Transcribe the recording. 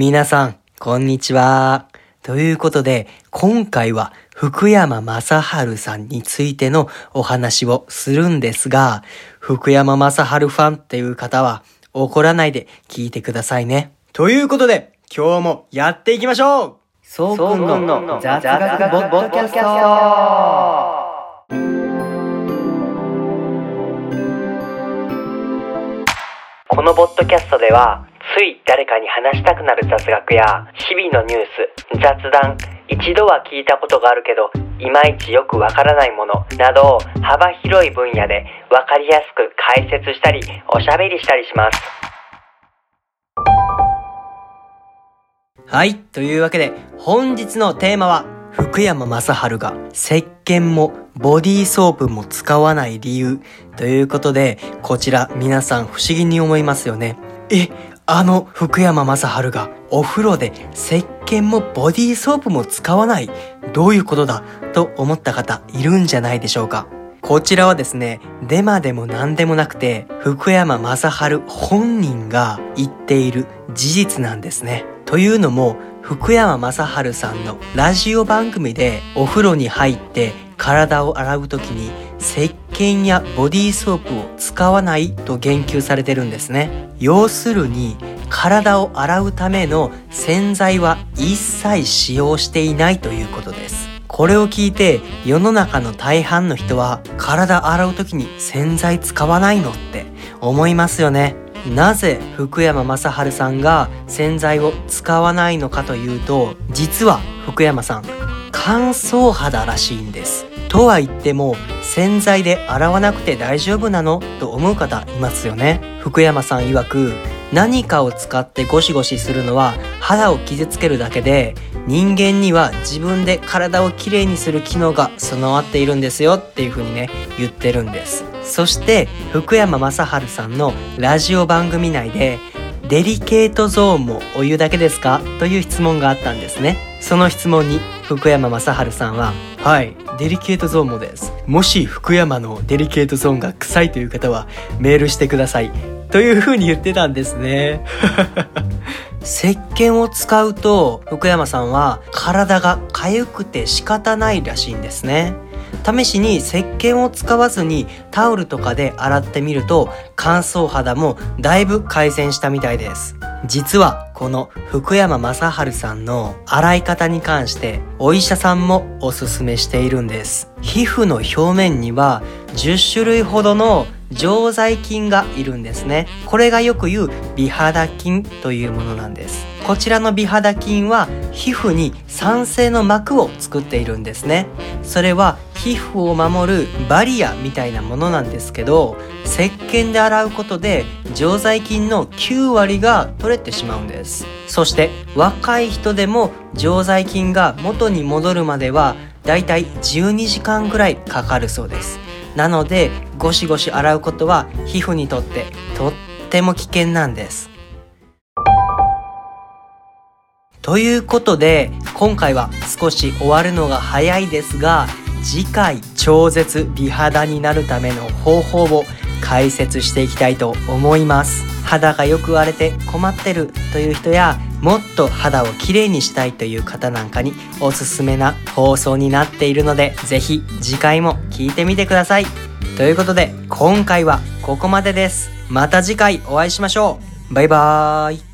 皆さん、こんにちは。ということで、今回は福山雅治さんについてのお話をするんですが、福山雅治ファンっていう方は怒らないで聞いてくださいね。ということで、今日もやっていきましょうそうくんの雑学ボッドキャストこのボッドキャストではつい誰かに話したくなる雑学や日々のニュース雑談一度は聞いたことがあるけどいまいちよくわからないものなど幅広い分野でわかりやすく解説したりおしゃべりしたりしますはい。というわけで、本日のテーマは、福山雅治が石鹸もボディーソープも使わない理由ということで、こちら皆さん不思議に思いますよね。え、あの福山雅治がお風呂で石鹸もボディーソープも使わない。どういうことだ？と思った方いるんじゃないでしょうか。こちらはですね、デマでも何でもなくて、福山雅治本人が言っている事実なんですね。というのも、福山雅治さんのラジオ番組でお風呂に入って体を洗う時に石鹸やボディーソープを使わないと言及されてるんですね。要するに体を洗うための洗剤は一切使用していないということです。これを聞いて世の中の大半の人は体洗う時に洗剤使わないのって思いますよね。なぜ福山雅治さんが洗剤を使わないのかというと実は福山さん乾燥肌らしいんですとは言っても洗剤で洗わなくて大丈夫なの？と思う方いますよね。福山さん曰く何かを使ってゴシゴシするのは肌を傷つけるだけで人間には自分で体をきれいにする機能が備わっているんですよ。っていう風にね言ってるんです。そして福山雅治さんのラジオ番組内でデリケートゾーンもお湯だけですか？という質問があったんですね。その質問に福山雅治さんははいデリケートゾーンもです。もし福山のデリケートゾーンが臭いという方はメールしてください。という風に言ってたんですね。石鹸を使うと福山さんは体が痒くて仕方ないらしいんですね。試しに石鹸を使わずにタオルとかで洗ってみると乾燥肌もだいぶ改善したみたいです。実はこの福山雅治さんの洗い方に関してお医者さんもおすすめしているんです。皮膚の表面には10種類ほどの常在菌がいるんですね。これがよく言う美肌菌というものなんです。こちらの美肌菌は皮膚に酸性の膜を作っているんですね。それは皮膚を守るバリアみたいなものなんですけど石鹸で洗うことで常在菌の9割が取れてしまうんです。そして若い人でも常在菌が元に戻るまではだいたい12時間ぐらいかかるそうです。なのでゴシゴシ洗うことは皮膚にとってとっても危険なんです。ということで今回は少し終わるのが早いですが次回超絶美肌になるための方法を解説していきたいと思います。肌がよく荒れて困ってるという人やもっと肌をきれいにしたいという方なんかにおすすめな放送になっているのでぜひ次回も聞いてみてください。ということで今回はここまでです。また次回お会いしましょう。バイバーイ。